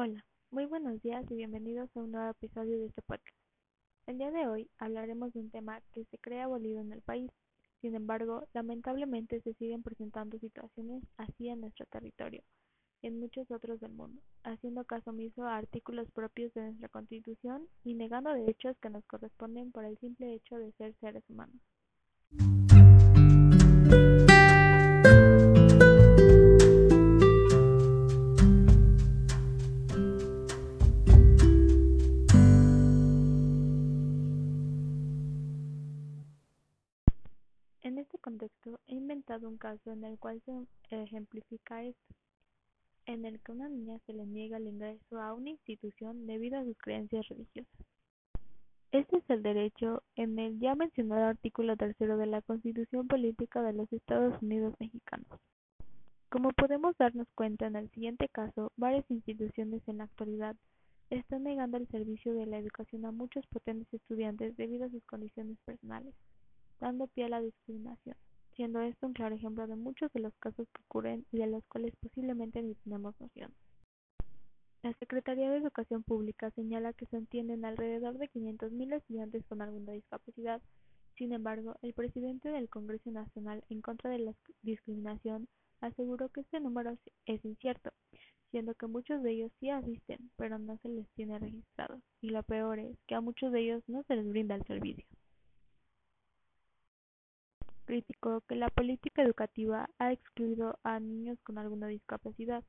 Hola, muy buenos días y bienvenidos a un nuevo episodio de este podcast. El día de hoy hablaremos de un tema que se cree abolido en el país. Sin embargo, lamentablemente se siguen presentando situaciones así en nuestro territorio y en muchos otros del mundo, haciendo caso omiso a artículos propios de nuestra Constitución y negando derechos que nos corresponden por el simple hecho de ser seres humanos. Un caso en el cual se ejemplifica esto, en el que una niña se le niega el ingreso a una institución debido a sus creencias religiosas. Este es el derecho en el ya mencionado artículo tercero de la Constitución Política de los Estados Unidos Mexicanos. Como podemos darnos cuenta en el siguiente caso, varias instituciones en la actualidad están negando el servicio de la educación a muchos potentes estudiantes debido a sus condiciones personales dando pie a la discriminación, siendo esto un claro ejemplo de muchos de los casos que ocurren y de los cuales posiblemente ni tenemos noción. La Secretaría de Educación Pública señala que se entienden alrededor de 500.000 estudiantes con alguna discapacidad. Sin embargo, el presidente del Congreso Nacional en contra de la discriminación aseguró que este número es incierto, siendo que muchos de ellos sí asisten, pero no se les tiene registrados, y lo peor es que a muchos de ellos no se les brinda el servicio criticó que la política educativa ha excluido a niños con alguna discapacidad.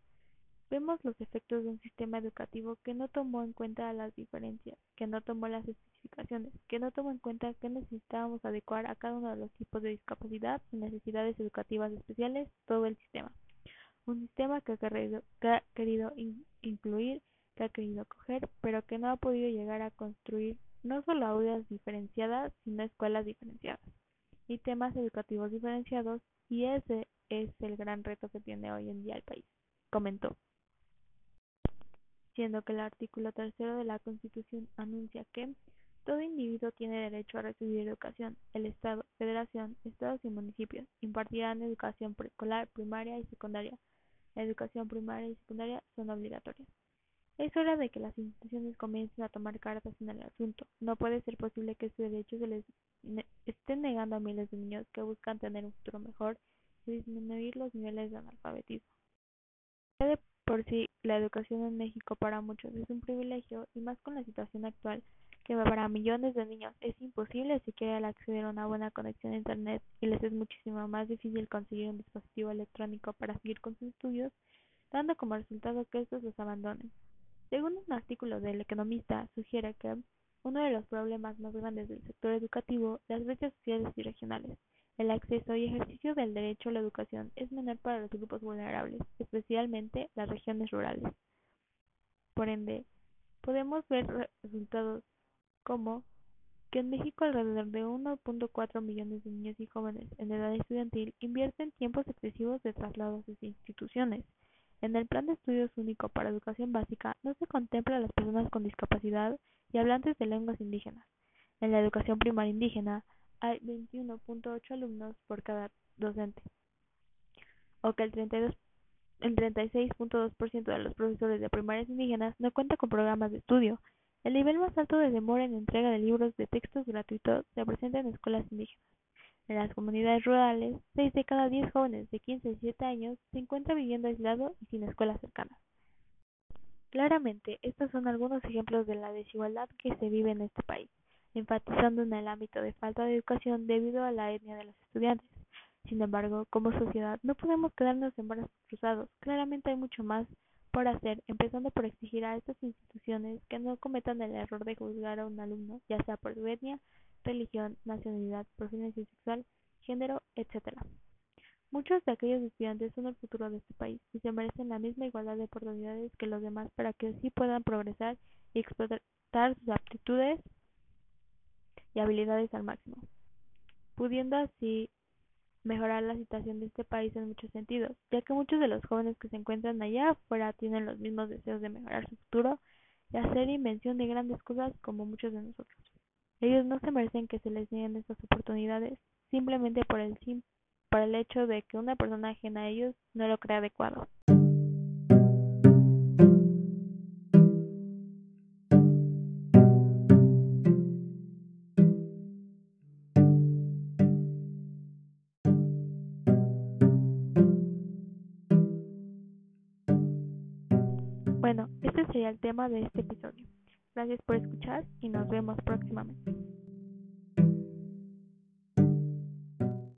Vemos los efectos de un sistema educativo que no tomó en cuenta las diferencias, que no tomó las especificaciones, que no tomó en cuenta que necesitábamos adecuar a cada uno de los tipos de discapacidad y necesidades educativas especiales todo el sistema. Un sistema que ha querido, que ha querido incluir, que ha querido coger, pero que no ha podido llegar a construir no solo aulas diferenciadas, sino escuelas diferenciadas y temas educativos diferenciados y ese es el gran reto que tiene hoy en día el país, comentó. Siendo que el artículo tercero de la Constitución anuncia que todo individuo tiene derecho a recibir educación. El Estado, Federación, Estados y municipios impartirán educación preescolar, primaria y secundaria. La educación primaria y secundaria son obligatorias. Es hora de que las instituciones comiencen a tomar cartas en el asunto. No puede ser posible que este derecho se les estén negando a miles de niños que buscan tener un futuro mejor y disminuir los niveles de analfabetismo. De por sí, la educación en México para muchos es un privilegio y más con la situación actual que para millones de niños es imposible siquiera acceder a una buena conexión a Internet y les es muchísimo más difícil conseguir un dispositivo electrónico para seguir con sus estudios, dando como resultado que estos los abandonen. Según un artículo del Economista, sugiere que uno de los problemas más grandes del sector educativo, las brechas sociales y regionales. El acceso y ejercicio del derecho a la educación es menor para los grupos vulnerables, especialmente las regiones rurales. Por ende, podemos ver resultados como que en México alrededor de 1.4 millones de niños y jóvenes en edad estudiantil invierten tiempos excesivos de traslados a sus instituciones, en el Plan de Estudios Único para Educación Básica no se contempla a las personas con discapacidad y hablantes de lenguas indígenas. En la educación primaria indígena hay 21.8 alumnos por cada docente, o que el 32 el 36.2% de los profesores de primarias indígenas no cuenta con programas de estudio. El nivel más alto de demora en entrega de libros de textos gratuitos se presenta en escuelas indígenas. En las comunidades rurales, seis de cada diez jóvenes de 15 y 17 años se encuentran viviendo aislados y sin escuelas cercanas. Claramente, estos son algunos ejemplos de la desigualdad que se vive en este país, enfatizando en el ámbito de falta de educación debido a la etnia de los estudiantes. Sin embargo, como sociedad no podemos quedarnos en brazos cruzados. Claramente hay mucho más por hacer, empezando por exigir a estas instituciones que no cometan el error de juzgar a un alumno, ya sea por su etnia, religión, nacionalidad, preferencia sexual, género, etc. Muchos de aquellos estudiantes son el futuro de este país y se merecen la misma igualdad de oportunidades que los demás para que así puedan progresar y explotar sus aptitudes y habilidades al máximo, pudiendo así mejorar la situación de este país en muchos sentidos, ya que muchos de los jóvenes que se encuentran allá afuera tienen los mismos deseos de mejorar su futuro y hacer invención de grandes cosas como muchos de nosotros. Ellos no se merecen que se les nieguen estas oportunidades simplemente por el, por el hecho de que una persona ajena a ellos no lo cree adecuado. Bueno, este sería el tema de este episodio. Gracias por escuchar y nos vemos próximamente.